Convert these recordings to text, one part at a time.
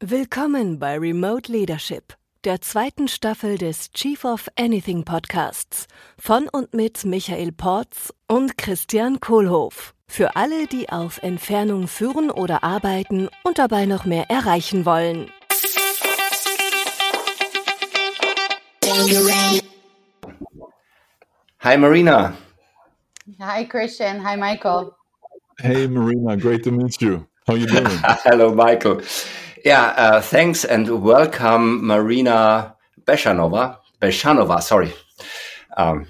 Willkommen bei Remote Leadership, der zweiten Staffel des Chief of Anything Podcasts von und mit Michael Porz und Christian Kohlhoff. Für alle, die auf Entfernung führen oder arbeiten und dabei noch mehr erreichen wollen. Hi, Marina. Hi, Christian. Hi, Michael. Hey, Marina. Great to meet you. How you doing? Hello, Michael. Yeah, uh, thanks and welcome, Marina Byezhanova. Byezhanova, sorry. Um,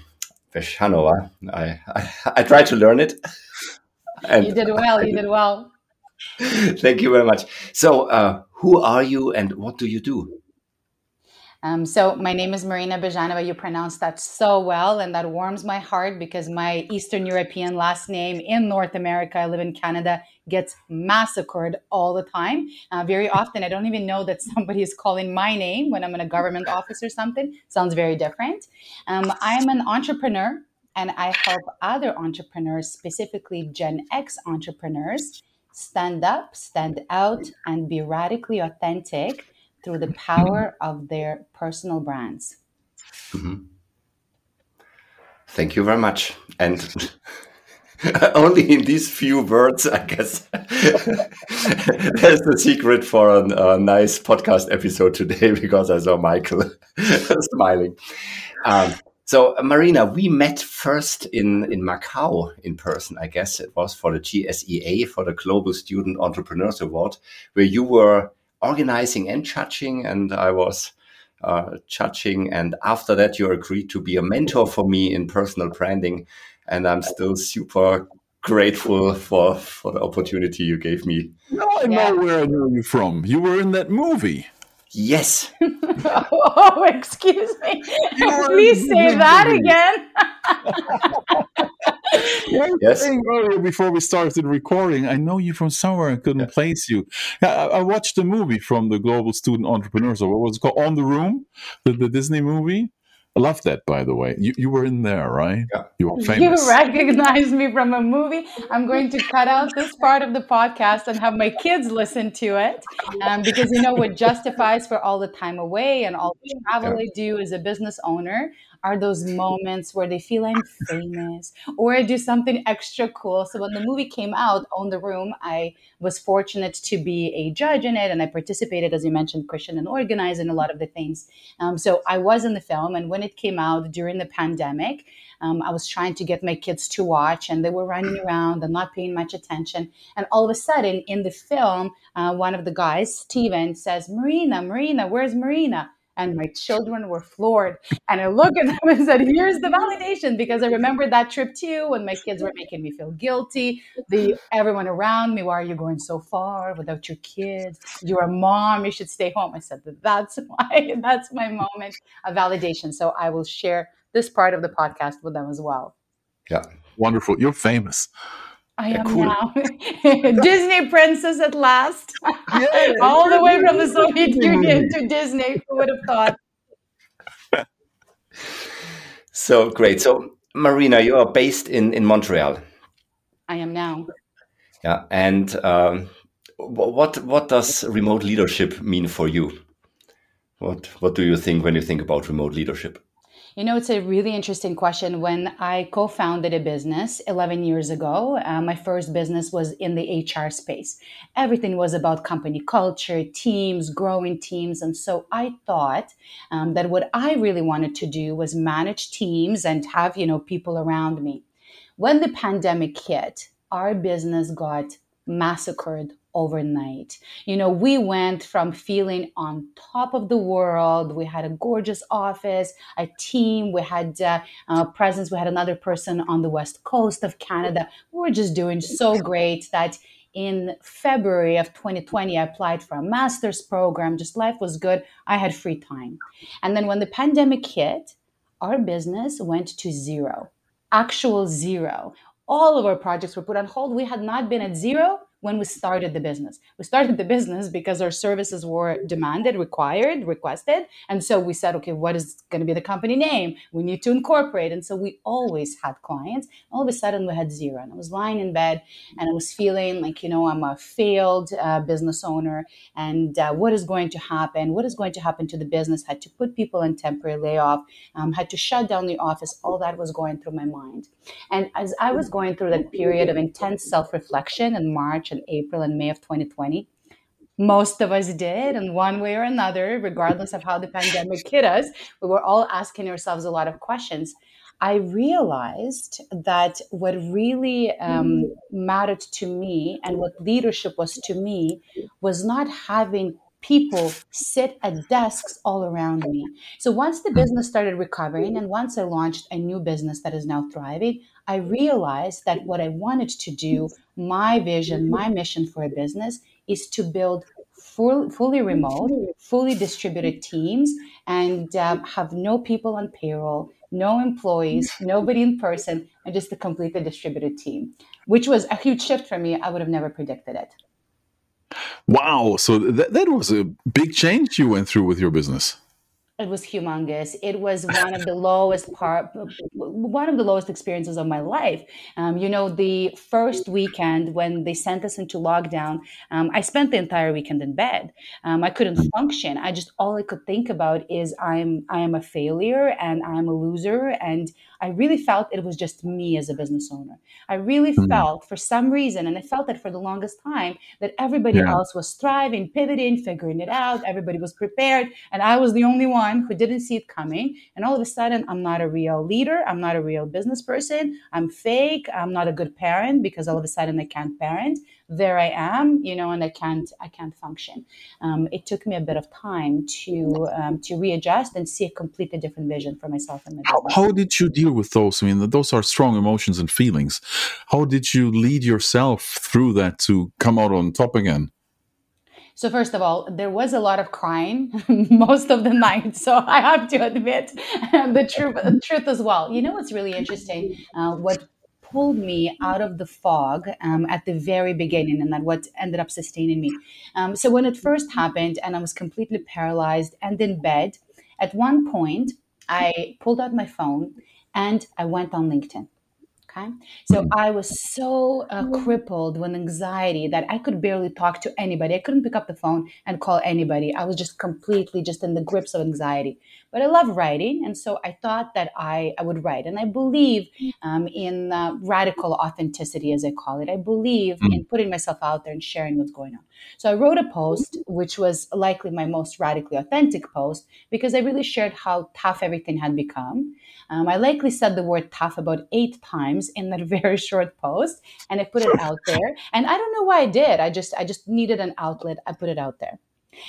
Byezhanova. I, I, I tried to learn it. And you did well. You did well. Thank you very much. So, uh, who are you and what do you do? Um, so my name is Marina Byezhanova. You pronounced that so well, and that warms my heart because my Eastern European last name in North America, I live in Canada, gets massacred all the time. Uh, very often, I don't even know that somebody is calling my name when I'm in a government office or something. Sounds very different. Um, I'm an entrepreneur, and I help other entrepreneurs, specifically Gen X entrepreneurs, stand up, stand out, and be radically authentic through the power of their personal brands. Mm-hmm. Thank you very much. And only in these few words, I guess, there's the secret for a, a, nice podcast episode today because I saw Michael smiling. Um, so, Marina, we met first in, in Macau in person, I guess it was for the GSEA, for the Global Student Entrepreneurs Award, where you were organizing and judging, and I was uh, judging. And after that, you agreed to be a mentor for me in personal branding, and I'm still super grateful for for the opportunity you gave me. No, I know where I know you from. You were in that movie. Yes. oh, excuse me. Please say that again. yes. earlier before we started recording, I know you from somewhere. I couldn't yeah. place you. I, I, watched the movie from the Global Student Entrepreneurs. What was it called? Own the Room, the, the Disney movie. I love that, by the way. You, you were in there, right? Yeah. You were famous. You recognize me from a movie. I'm going to cut out this part of the podcast and have my kids listen to it. Um, because, you know, what justifies for all the time away and all the travel yeah. I do as a business owner are those moments where they feel I'm famous or I do something extra cool. So when the movie came out, Own the Room, I was fortunate to be a judge in it and I participated, as you mentioned, Christian, and organizing a lot of the things. Um, so I was in the film. And when it came out during the pandemic, um, I was trying to get my kids to watch, and they were running around and not paying much attention. And all of a sudden, in the film, uh, one of the guys, Steven, says, Marina, Marina, where's Marina? And my children were floored. And I look at them and said, "Here's the validation," because I remember that trip too when my kids were making me feel guilty. The everyone around me, why are you going so far without your kids? You're a mom. You should stay home. I said, "That's why. That's my moment of validation." So I will share this part of the podcast with them as well. Yeah, wonderful. You're famous. I am cool. now Disney princess at last. Yeah, All the way from the Soviet Union to Disney. Who would have thought? so great. So, Marina, you are based in, in Montreal. I am now. Yeah. And um, what what does remote leadership mean for you? What what do you think when you think about remote leadership? You know, it's a really interesting question. When I co founded a business 11 years ago, uh, my first business was in the HR space. Everything was about company culture, teams, growing teams. And so I thought um, that what I really wanted to do was manage teams and have, you know, people around me. When the pandemic hit, our business got massacred overnight. You know, we went from feeling on top of the world. We had a gorgeous office, a team, we had uh, uh, presence, we had another person on the west coast of Canada. We were just doing so great that in February of 2020, I applied for a master's program. Just life was good. I had free time. And then when the pandemic hit, our business went to zero, actual zero. All of our projects were put on hold. We had not been at zero when we started the business. We started the business because our services were demanded, required, requested. And so we said, okay, what is going to be the company name? We need to incorporate. And so we always had clients. All of a sudden, we had zero. And I was lying in bed and I was feeling like, you know, I'm a failed uh, business owner. And uh, what is going to happen? What is going to happen to the business? Had to put people in temporary layoff, um, had to shut down the office. All that was going through my mind. And as I was going through that period of intense self reflection in March and April and May of 2020, most of us did in one way or another, regardless of how the pandemic hit us. We were all asking ourselves a lot of questions. I realized that what really um, mattered to me and what leadership was to me was not having people sit at desks all around me. So once the business started recovering and once I launched a new business that is now thriving, I realized that what I wanted to do, my vision, my mission for a business is to build full, fully remote, fully distributed teams and um, have no people on payroll, no employees, nobody in person, and just a completely distributed team, which was a huge shift for me. I would have never predicted it. Wow. So that, that was a big change you went through with your business. It was humongous. It was one of the lowest part, one of the lowest experiences of my life. Um, you know, the first weekend when they sent us into lockdown, um, I spent the entire weekend in bed. Um, I couldn't function. I just all I could think about is I'm I am a failure and I'm a loser, and I really felt it was just me as a business owner. I really mm-hmm. felt for some reason, and I felt that for the longest time, that everybody yeah. else was thriving, pivoting, figuring it out. Everybody was prepared, and I was the only one who didn't see it coming. And all of a sudden, I'm not a real leader. I'm not a real business person. I'm fake. I'm not a good parent because all of a sudden I can't parent there I am, you know, and I can't I can't function. Um, it took me a bit of time to um, to readjust and see a completely different vision for myself and my business. How, did you deal with those? I mean, those are strong emotions and feelings. How did you lead yourself through that to come out on top again? So first of all, there was a lot of crying most of the night. So I have to admit the truth, the truth as well. You know what's really interesting? Uh, what pulled me out of the fog um, at the very beginning, and that what ended up sustaining me. Um, so when it first happened, and I was completely paralyzed and in bed, at one point I pulled out my phone and I went on LinkedIn. Okay. So. I was so uh, crippled with anxiety that I could barely talk to anybody. I couldn't pick up the phone and call anybody. I was just completely just in the grips of anxiety. But I love writing. And so I thought that I, I would write. And I believe um, in uh, radical authenticity, as I call it. I believe mm. in putting myself out there and sharing what's going on. So I wrote a post, which was likely my most radically authentic post, because I really shared how tough everything had become. Um, I likely said the word tough about eight times in that very short post, and I put it out there. And I don't know why I did. I just I just needed an outlet. I put it out there.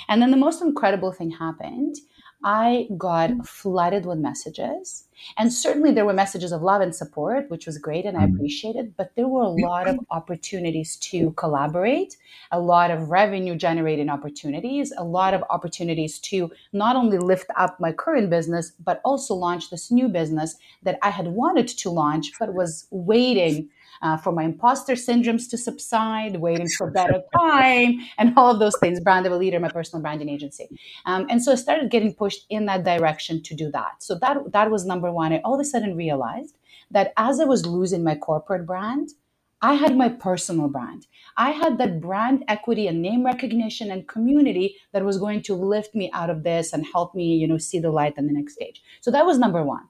And then the most incredible thing happened. I got flooded with messages. And certainly there were messages of love and support, which was great and I mm-hmm. appreciated, but there were a lot of opportunities to collaborate, a lot of revenue generating opportunities, a lot of opportunities to not only lift up my current business, but also launch this new business that I had wanted to launch, but was waiting uh, for my imposter syndromes to subside, waiting for better time, and all of those things. Brand of a leader, my personal branding agency, um, and so I started getting pushed in that direction to do that. So that that was number one. I all of a sudden realized that as I was losing my corporate brand, I had my personal brand. I had that brand equity and name recognition and community that was going to lift me out of this and help me, you know, see the light on the next stage. So that was number one.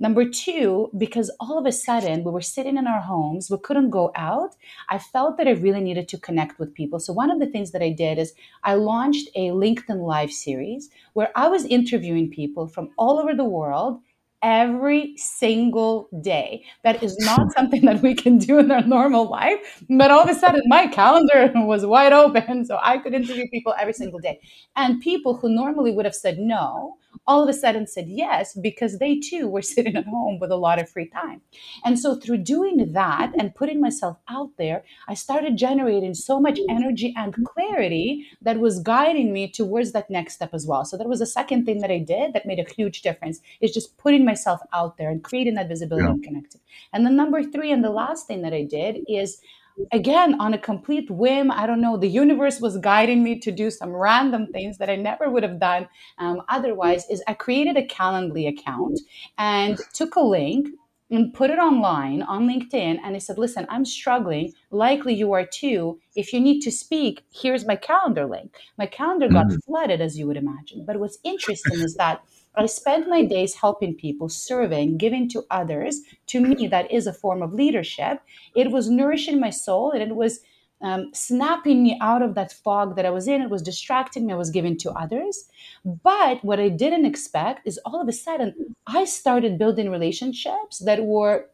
Number two, because all of a sudden we were sitting in our homes, we couldn't go out, I felt that I really needed to connect with people. So, one of the things that I did is I launched a LinkedIn Live series where I was interviewing people from all over the world every single day. That is not something that we can do in our normal life. But all of a sudden, my calendar was wide open. So I could interview people every single day. And people who normally would have said no all of a sudden said yes because they too were sitting at home with a lot of free time. And so through doing that and putting myself out there, I started generating so much energy and clarity that was guiding me towards that next step as well. So that was the second thing that I did that made a huge difference is just putting myself out there and creating that visibility yeah. and connecting. And then number three and the last thing that I did is again, on a complete whim, I don't know, the universe was guiding me to do some random things that I never would have done um, otherwise. Is I created a Calendly account and took a link and put it online on LinkedIn. And I said, listen, I'm struggling. Likely you are too. If you need to speak, here's my calendar link. My calendar got mm-hmm. flooded, as you would imagine. But what's interesting is that I spend my days helping people, serving, giving to others. To me, that is a form of leadership. It was nourishing my soul and it was um, snapping me out of that fog that I was in. It was distracting me. I was giving to others. But what I didn't expect is all of a sudden I started building relationships that were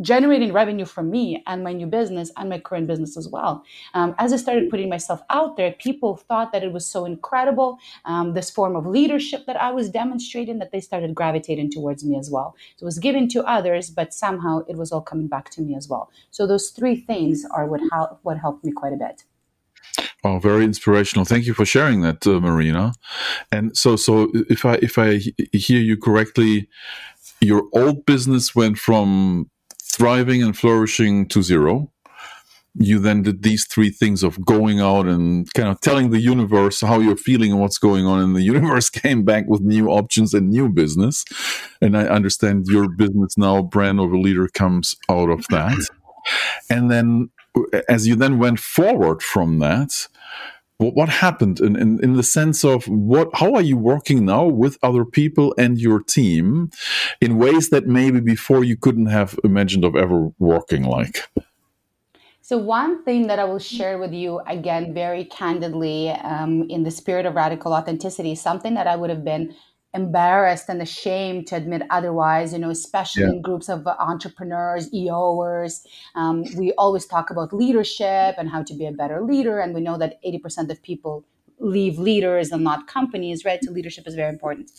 generating revenue for me and my new business and my current business as well. Um, as I started putting myself out there, people thought that it was so incredible, um, this form of leadership that I was demonstrating, that they started gravitating towards me as well. So it was given to others, but somehow it was all coming back to me as well. So those three things are what, help, what helped me quite a bit. Oh, very inspirational. Thank you for sharing that, uh, Marina. And so, so if I if I hear you correctly, your old business went from thriving and flourishing to zero. You then did these three things of going out and kind of telling the universe how you're feeling and what's going on. And the universe came back with new options and new business. And I understand your business now, Brand of a Leader, comes out of that. And then as you then went forward from that, what, what happened in, in, in the sense of what how are you working now with other people and your team in ways that maybe before you couldn't have imagined of ever working like? So, one thing that I will share with you again, very candidly, um, in the spirit of radical authenticity, something that I would have been embarrassed and ashamed to admit otherwise, you know, especially yeah. in groups of entrepreneurs, EOers. Um, we always talk about leadership and how to be a better leader. And we know that 80% of people leave leaders and not companies, right? So leadership is very important.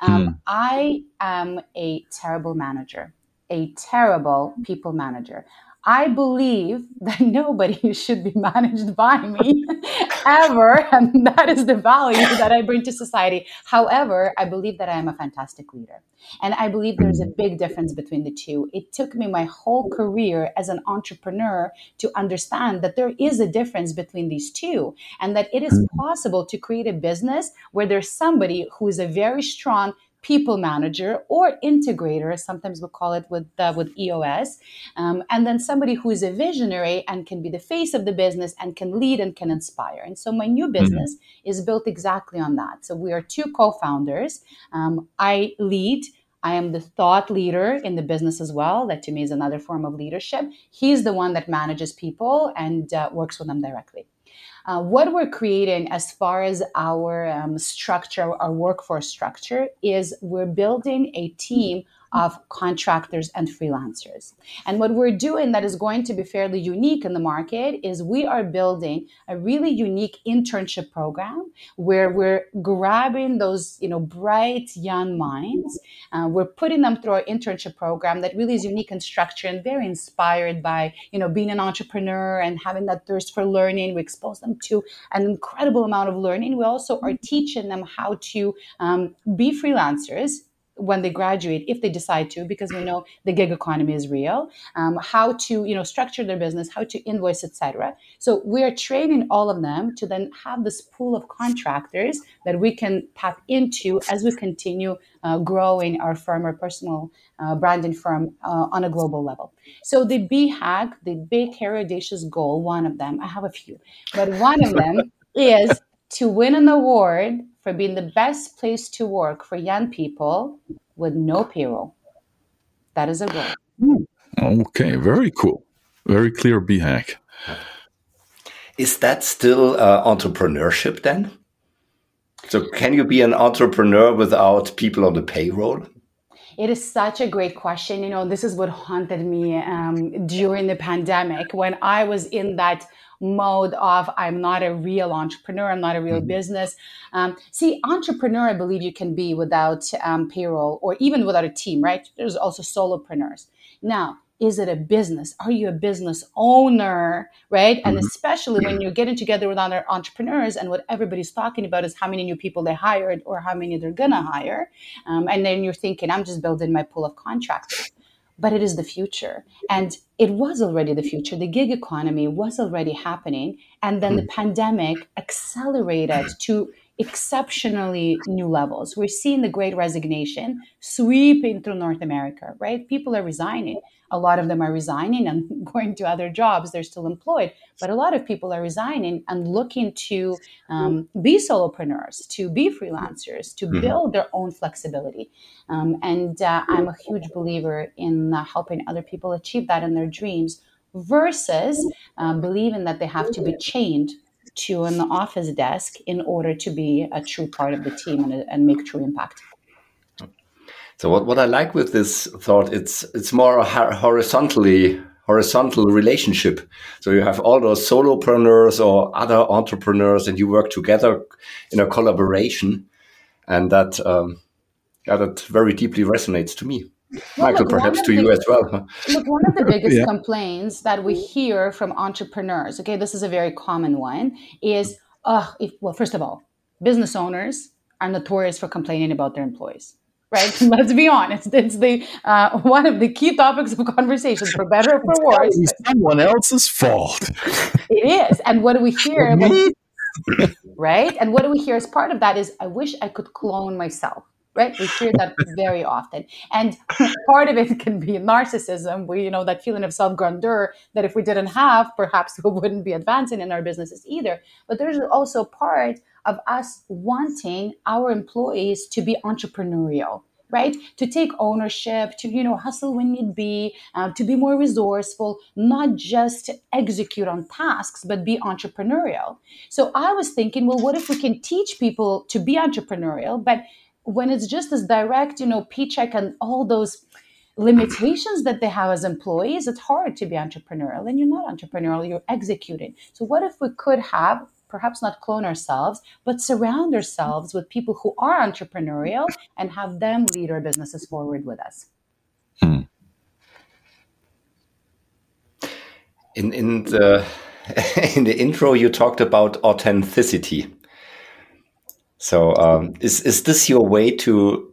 Um, mm. I am a terrible manager, a terrible people manager. I believe that nobody should be managed by me ever. And that is the value that I bring to society. However, I believe that I am a fantastic leader. And I believe there's a big difference between the two. It took me my whole career as an entrepreneur to understand that there is a difference between these two and that it is mm. possible to create a business where there's somebody who is a very strong people manager or integrator, sometimes we call it with uh, with EOS, um, and then somebody who is a visionary and can be the face of the business and can lead and can inspire. And so my new mm-hmm. business mm-hmm. is built exactly on that. So we are two co-founders. Um, I lead. I am the thought leader in the business as well. That to me is another form of leadership. He's the one that manages people and uh, works with them directly. Uh, what we're creating as far as our um, structure, our workforce structure, is we're building a team of contractors and freelancers. And what we're doing that is going to be fairly unique in the market is we are building a really unique internship program where we're grabbing those, you know, bright young minds. Uh, we're putting them through our internship program that really is unique in structure and very inspired by, you know, being an entrepreneur and having that thirst for learning. We expose them to an incredible amount of learning. We also are teaching them how to um, be freelancers when they graduate if they decide to because we know the gig economy is real um, how to you know structure their business how to invoice etc so we are training all of them to then have this pool of contractors that we can tap into as we continue uh, growing our firm or personal uh, branding firm uh, on a global level. So the BHAG the big audacious goal one of them i have a few but one of them is to win an award for being the best place to work for young people with no payroll. That is a goal. Okay, very cool. Very clear BHAG. Is that still uh, entrepreneurship then? So, can you be an entrepreneur without people on the payroll? It is such a great question. You know, this is what haunted me um, during the pandemic when I was in that mode of I'm not a real entrepreneur, I'm not a real mm-hmm. business. Um, see, entrepreneur, I believe you can be without um, payroll or even without a team, right? There's also solopreneurs. Now, is it a business? Are you a business owner? Right. Mm-hmm. And especially when you're getting together with other entrepreneurs and what everybody's talking about is how many new people they hired or how many they're going to hire. Um, and then you're thinking, I'm just building my pool of contractors. But it is the future. And it was already the future. The gig economy was already happening. And then the hmm. pandemic accelerated to exceptionally new levels. We're seeing the great resignation sweeping through North America, right? People are resigning. A lot of them are resigning and going to other jobs. They're still employed, but a lot of people are resigning and looking to um, be solopreneurs, to be freelancers, to mm-hmm. build their own flexibility. Um, and uh, I'm a huge believer in uh, helping other people achieve that in their dreams versus um, believing that they have to be chained to an office desk in order to be a true part of the team and, and make true impact. So what, what I like with this thought, it's it's more a horizontally horizontal relationship. So you have all those solopreneurs or other entrepreneurs, and you work together in a collaboration, and that um, yeah, that very deeply resonates to me. Well, Michael, look, perhaps to the, you as well. Look, one of the biggest yeah. complaints that we hear from entrepreneurs, okay, this is a very common one, is, uh, if, well, first of all, business owners are notorious for complaining about their employees. Right. Let's be honest. It's the uh, one of the key topics of conversation, for better or for worse. It's someone else's fault. it is. And what do we hear? right. And what do we hear as part of that is, I wish I could clone myself right? We hear that very often. And part of it can be narcissism, we, you know, that feeling of self grandeur that if we didn't have, perhaps we wouldn't be advancing in our businesses either. But there's also part of us wanting our employees to be entrepreneurial right to take ownership to you know hustle when need be uh, to be more resourceful not just execute on tasks but be entrepreneurial so i was thinking well what if we can teach people to be entrepreneurial but when it's just as direct, you know, paycheck and all those limitations that they have as employees, it's hard to be entrepreneurial. And you're not entrepreneurial, you're executing. So, what if we could have, perhaps not clone ourselves, but surround ourselves with people who are entrepreneurial and have them lead our businesses forward with us? Hmm. In, in the in the intro, you talked about authenticity. So um, is is this your way to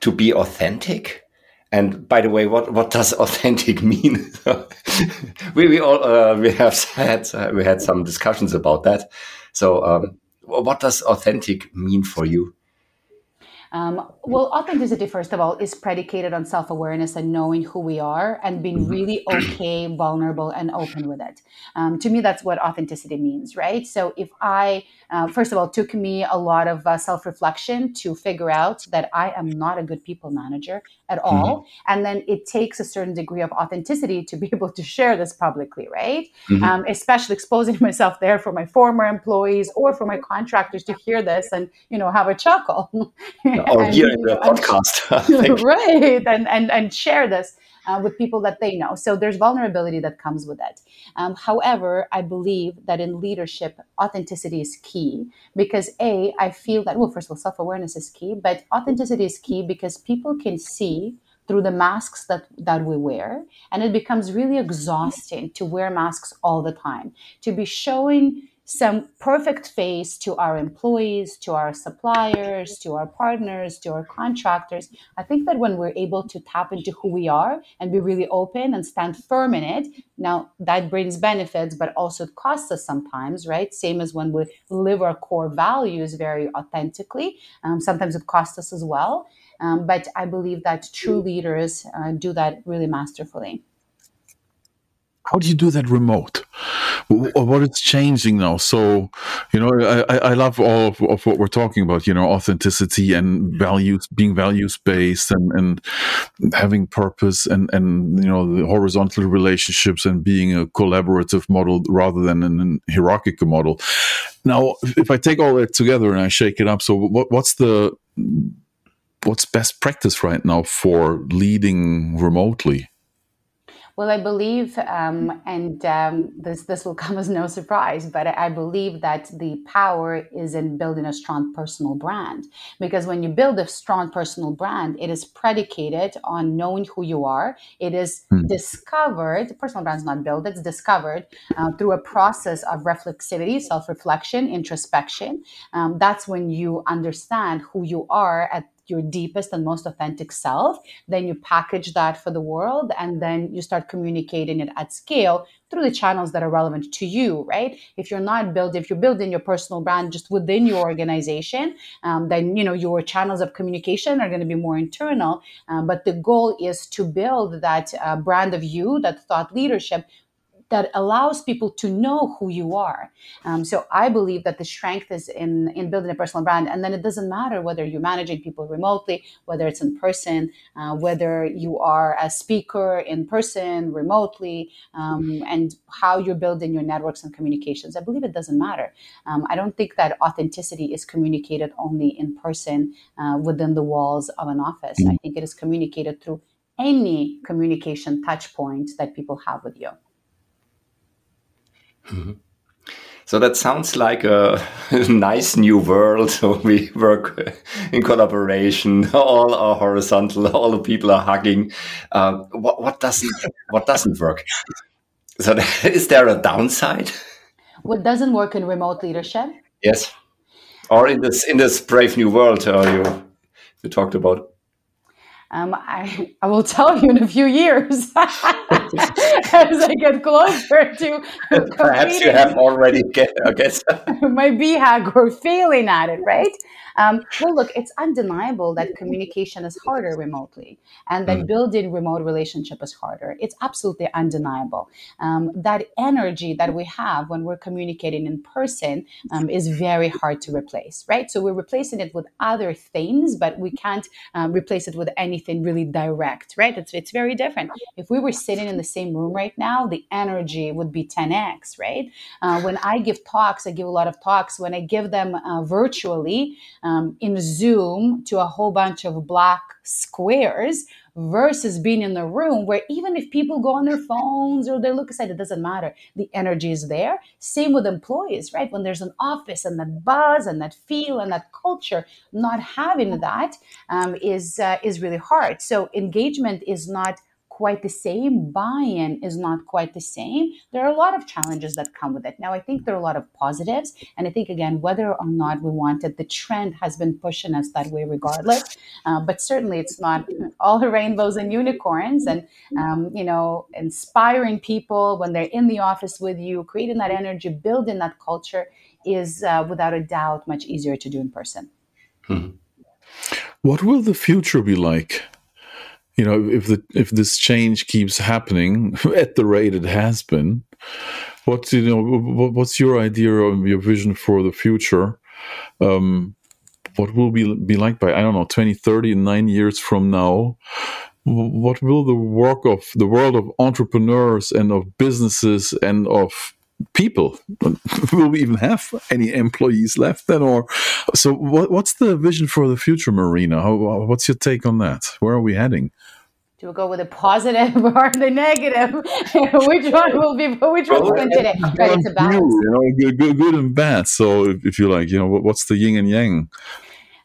to be authentic? And by the way, what, what does authentic mean? we we all uh, we have had uh, we had some discussions about that. So um, what does authentic mean for you? Um, well, authenticity, first of all, is predicated on self awareness and knowing who we are and being mm-hmm. really okay, vulnerable, and open with it. Um, to me, that's what authenticity means, right? So, if I, uh, first of all, took me a lot of uh, self reflection to figure out that I am not a good people manager at all. Mm-hmm. And then it takes a certain degree of authenticity to be able to share this publicly, right? Mm-hmm. Um, especially exposing myself there for my former employees or for my contractors to hear this and, you know, have a chuckle. or and, here in the podcast. right. And, and, and share this uh, with people that they know. So there's vulnerability that comes with it. Um, however, I believe that in leadership, authenticity is key because A, I feel that, well, first of all, self awareness is key, but authenticity is key because people can see through the masks that, that we wear. And it becomes really exhausting to wear masks all the time, to be showing some perfect face to our employees, to our suppliers, to our partners, to our contractors. I think that when we're able to tap into who we are and be really open and stand firm in it, now that brings benefits, but also it costs us sometimes, right? Same as when we live our core values very authentically. Um, sometimes it costs us as well. Um, but I believe that true leaders uh, do that really masterfully how do you do that remote? Uh, what is changing now? So, you know, I, I love all of, of, what we're talking about, you know, authenticity and values, being values based and, and having purpose and, and, you know, the horizontal relationships and being a collaborative model rather than an hierarchical model. Now, if I take all that together and I shake it up, so what, what's the, what's best practice right now for leading remotely? Well, I believe, um, and um, this this will come as no surprise, but I believe that the power is in building a strong personal brand. Because when you build a strong personal brand, it is predicated on knowing who you are. It is hmm. discovered. Personal brand is not built; it's discovered uh, through a process of reflexivity, self reflection, introspection. Um, that's when you understand who you are at your deepest and most authentic self, then you package that for the world and then you start communicating it at scale through the channels that are relevant to you, right? If you're not building, if you're building your personal brand just within your organization, um, then you know your channels of communication are going to be more internal. Um, but the goal is to build that uh, brand of you, that thought leadership that allows people to know who you are. Um, so I believe that the strength is in in building a personal brand, and then it doesn't matter whether you're managing people remotely, whether it's in person, uh, whether you are a speaker in person, remotely, um, and how you're building your networks and communications. I believe it doesn't matter. Um, I don't think that authenticity is communicated only in person uh, within the walls of an office. Mm-hmm. I think it is communicated through any communication touch point that people have with you. Mm-hmm. So that sounds like a nice new world. So we work in collaboration. All are horizontal. All the people are hugging. Uh, what, what doesn't what doesn't work? So is there a downside? What doesn't work in remote leadership? Yes, or in this in this brave new world uh, you you talked about. Um, I, I will tell you in a few years as I get closer to perhaps you have already get I guess my BHAG or failing at it, right? Um, well, look, it's undeniable that communication is harder remotely and that mm. building remote relationship is harder. It's absolutely undeniable. Um, that energy that we have when we're communicating in person um, is very hard to replace, right? So we're replacing it with other things, but we can't um, replace it with anything really direct, right? It's, it's very different. If we were sitting in the same room right now, the energy would be 10x, right? Uh, when I give talks, I give a lot of talks. When I give them uh, virtually, um, in Zoom to a whole bunch of black squares versus being in the room where even if people go on their phones or they look aside, it doesn't matter. The energy is there. Same with employees, right? When there's an office and that buzz and that feel and that culture, not having that um, is uh, is really hard. So engagement is not quite the same. Buy in is not quite the same. There are a lot of challenges that come with it. Now, I think there are a lot of positives. And I think, again, whether or not we want it, the trend has been pushing us that way regardless. Uh, but certainly it's not all the rainbows and unicorns. And, um, you know, inspiring people when they're in the office with you, creating that energy, building that culture is uh, without a doubt much easier to do in person. Hmm. What will the future be like? You know if the if this change keeps happening at the rate it has been what's you know what's your idea of your vision for the future? Um, what will be be like by i don't know 20 30 nine years from now? What will the work of the world of entrepreneurs and of businesses and of people will we even have any employees left then or so what, what's the vision for the future marina How, what's your take on that where are we heading do we go with the positive or the negative? which one will be? Which one will win today? Right, it's a balance. You know, good, good, and bad. So, if you like, you know, what's the yin and yang?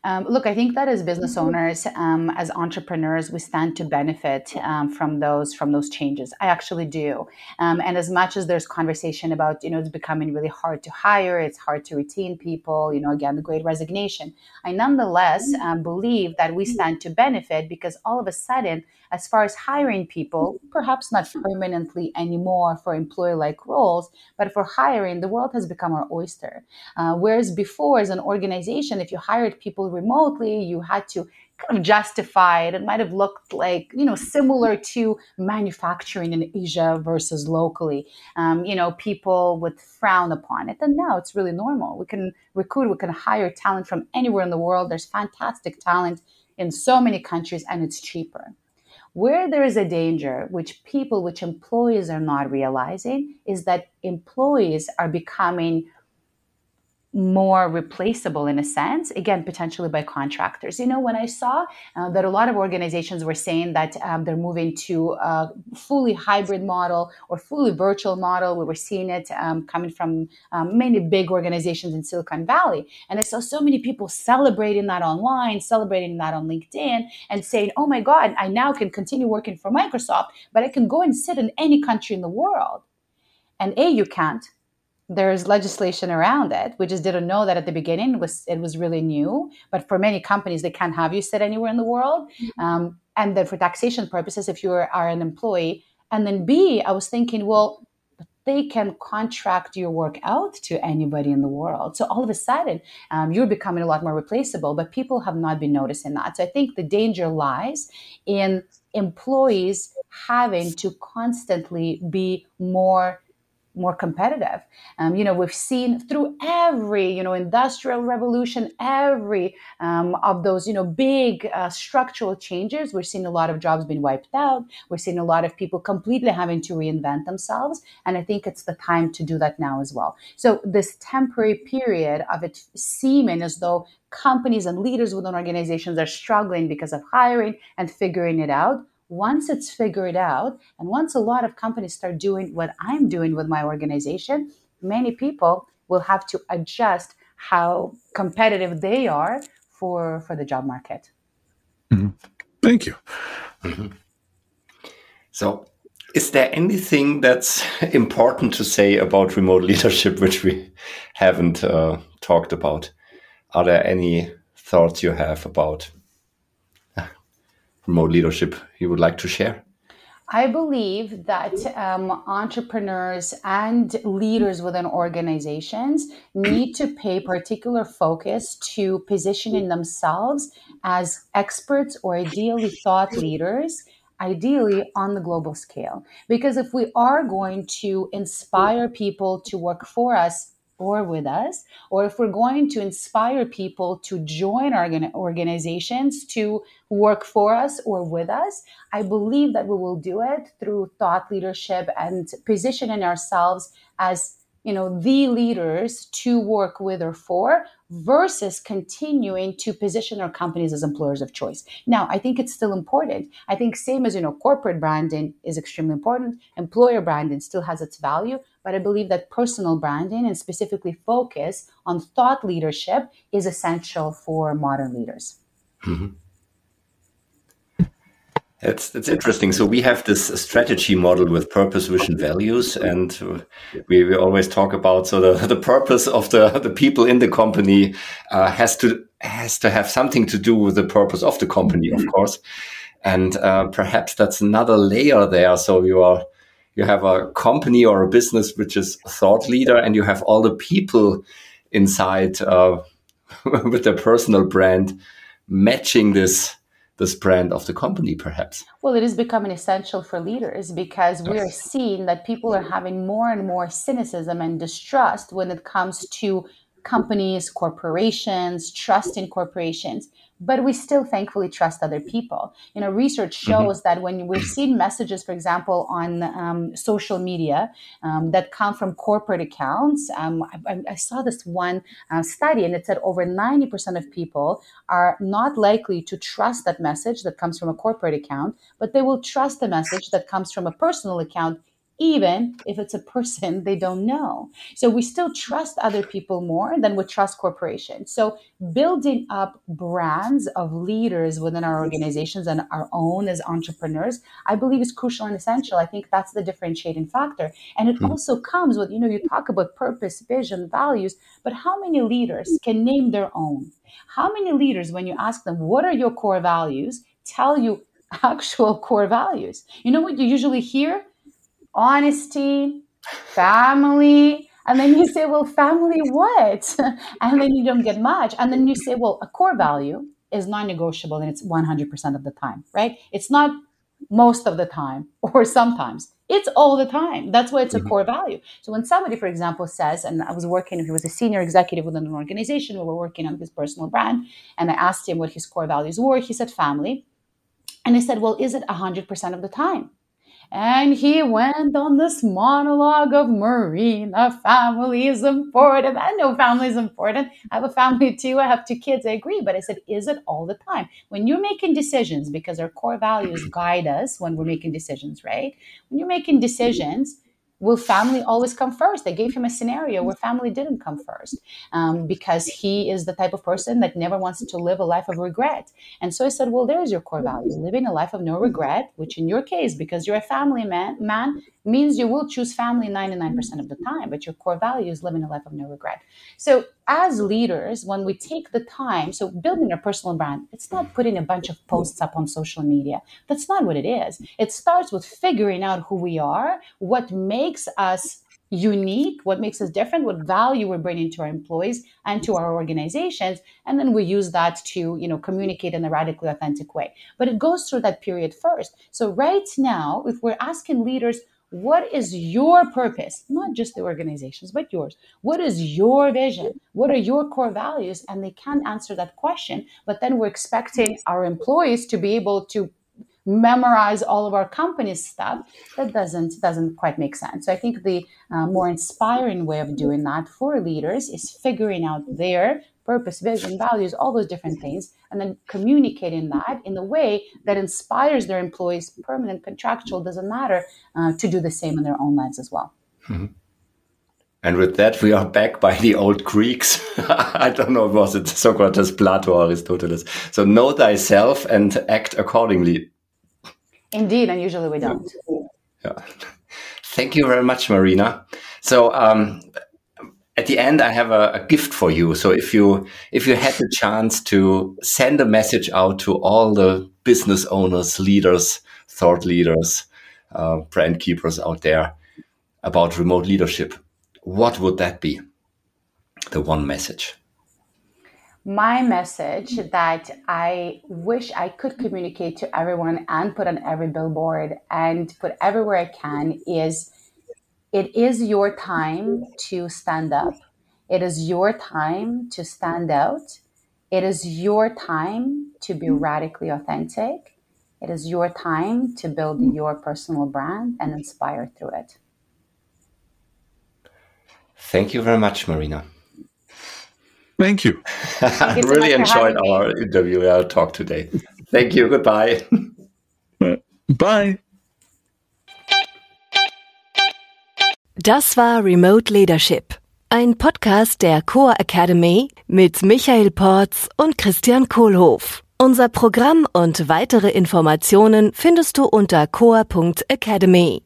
Um, look, I think that as business owners, um, as entrepreneurs, we stand to benefit um, from those from those changes. I actually do. Um, and as much as there's conversation about, you know, it's becoming really hard to hire, it's hard to retain people. You know, again, the Great Resignation. I nonetheless um, believe that we stand to benefit because all of a sudden, as far as hiring people, perhaps not permanently anymore for employee-like roles, but for hiring, the world has become our oyster. Uh, whereas before, as an organization, if you hired people remotely, you had to kind of justify it. It might have looked like, you know, similar to manufacturing in Asia versus locally. Um, you know, people would frown upon it. And now it's really normal. We can recruit, we can hire talent from anywhere in the world. There's fantastic talent in so many countries and it's cheaper. Where there is a danger, which people, which employees are not realizing, is that employees are becoming more replaceable in a sense, again, potentially by contractors. You know, when I saw uh, that a lot of organizations were saying that um, they're moving to a fully hybrid model or fully virtual model, we were seeing it um, coming from um, many big organizations in Silicon Valley. And I saw so many people celebrating that online, celebrating that on LinkedIn, and saying, oh my God, I now can continue working for Microsoft, but I can go and sit in any country in the world. And A, you can't there's legislation around it. We just didn't know that at the beginning. It was it was really new. But for many companies, they can't have you sit anywhere in the world. Mm-hmm. Um, and then for taxation purposes, if you are, are an employee, and then B, I was thinking, well, they can contract your work out to anybody in the world. So all of a sudden, um, you're becoming a lot more replaceable. But people have not been noticing that. So I think the danger lies in employees having to constantly be more more competitive. Um, you know, we've seen through every, you know, industrial revolution, every um, of those, you know, big uh, structural changes, we're seeing a lot of jobs being wiped out. We're seeing a lot of people completely having to reinvent themselves. And I think it's the time to do that now as well. So this temporary period of it seeming as though companies and leaders within organizations are struggling because of hiring and figuring it out once it's figured out, and once a lot of companies start doing what I'm doing with my organization, many people will have to adjust how competitive they are for for the job market. Mm-hmm. Thank you. Mm-hmm. So, is there anything that's important to say about remote leadership which we haven't uh, talked about? Are there any thoughts you have about remote leadership you would like to share? I believe that um, entrepreneurs and leaders within organizations need to pay particular focus to positioning themselves as experts or ideally thought leaders, ideally on the global scale. Because if we are going to inspire people to work for us or with us, or if we're going to inspire people to join our organizations to work for us or with us, I believe that we will do it through thought leadership and positioning ourselves as you know the leaders to work with or for versus continuing to position our companies as employers of choice. Now i think it's still important. I think same as you know corporate branding is extremely important. Employer branding still has its value but i believe that personal branding and specifically focus on thought leadership is essential for modern leaders. Mm-hmm. That's that's interesting. So we have this strategy model with purpose, vision, values, and we, we always talk about so the, the purpose of the the people in the company uh, has to has to have something to do with the purpose of the company, of course, and uh, perhaps that's another layer there. So you are you have a company or a business which is thought leader, and you have all the people inside uh, with their personal brand matching this this brand of the company perhaps? Well it is becoming essential for leaders because we are seeing that people are having more and more cynicism and distrust when it comes to companies corporations trust in corporations but we still thankfully trust other people. You know, research mm-hmm. shows mm-hmm. that when we've seen messages, for example, on um, social media um, that come from corporate accounts, um, I, I, saw this one uh, study and it said over 90% of people are not likely to trust that message that comes from a corporate account, but they will trust the message that comes from a personal account even if it's a person they don't know. So we still trust other people more than we trust corporations. So building up brands of leaders within our organizations and our own as entrepreneurs, I believe is crucial and essential. I think that's the differentiating factor. And it hmm. also comes with, you know, you talk about purpose, vision, values, but how many leaders can name their own? How many leaders, when you ask them, what are your core values, tell you actual core values? You know what you usually hear? Honesty, family. And then you say, well, family what? and then you don't get much. And then you say, well, a core value is non negotiable and it's 100% of the time, right? It's not most of the time or sometimes. It's all the time. That's why it's a mm-hmm. core value. So when somebody, for example, says, and I was working, he was a senior executive within an organization, we were working on his personal brand, and I asked him what his core values were. He said family. And I said, well, is it 100% of the time? And he went on this monologue of Marina, family is important. I know family is important. I have a family too. I have two kids. I agree. But I said, is it all the time? When you're making decisions, because our core values guide us when we're making decisions, right? When you're making decisions, will family always come first? They gave him a scenario where family didn't come first um, because he is the type of person that never wants to live a life of regret. And so I said, well, there's your core value, living a life of no regret, which in your case, because you're a family man, man means you will choose family 99% of the time, but your core value is living a life of no regret. So, as leaders, when we take the time, so building a personal brand, it's not putting a bunch of posts up on social media. That's not what it is. It starts with figuring out who we are, what makes us unique, what makes us different, what value we're bringing to our employees and to our organizations, and then we use that to, you know, communicate in a radically authentic way. But it goes through that period first. So right now, if we're asking leaders, what is your purpose? Not just the organizations, but yours. What is your vision? What are your core values? And they can't answer that question. But then we're expecting our employees to be able to memorize all of our company's stuff that doesn't doesn't quite make sense so i think the uh, more inspiring way of doing that for leaders is figuring out their purpose vision values all those different things and then communicating that in a way that inspires their employees permanent contractual doesn't matter uh, to do the same in their own lives as well mm-hmm. And with that, we are back by the old Greeks. I don't know, was it Socrates, Plato, or Aristoteles? So know thyself and act accordingly. Indeed, and usually we don't. Yeah. Thank you very much, Marina. So um, at the end, I have a, a, gift for you. So if you if you had the chance to send a message out to all the business owners, leaders, thought leaders, uh, brand keepers out there about remote leadership, what would that be? The one message my message that I wish I could communicate to everyone and put on every billboard and put everywhere I can is it is your time mm-hmm. to stand up. It is your time to stand out. It is your time to be mm-hmm. radically authentic. It is your time to build mm-hmm. your personal brand and inspire through it. Thank you very much, Marina. Thank you. I really enjoyed our me. interview, our talk today. Thank you. Goodbye. Bye. Das war Remote Leadership, ein Podcast der Core Academy mit Michael Porz und Christian Kohlhoff. Unser Programm und weitere Informationen findest du unter core.academy.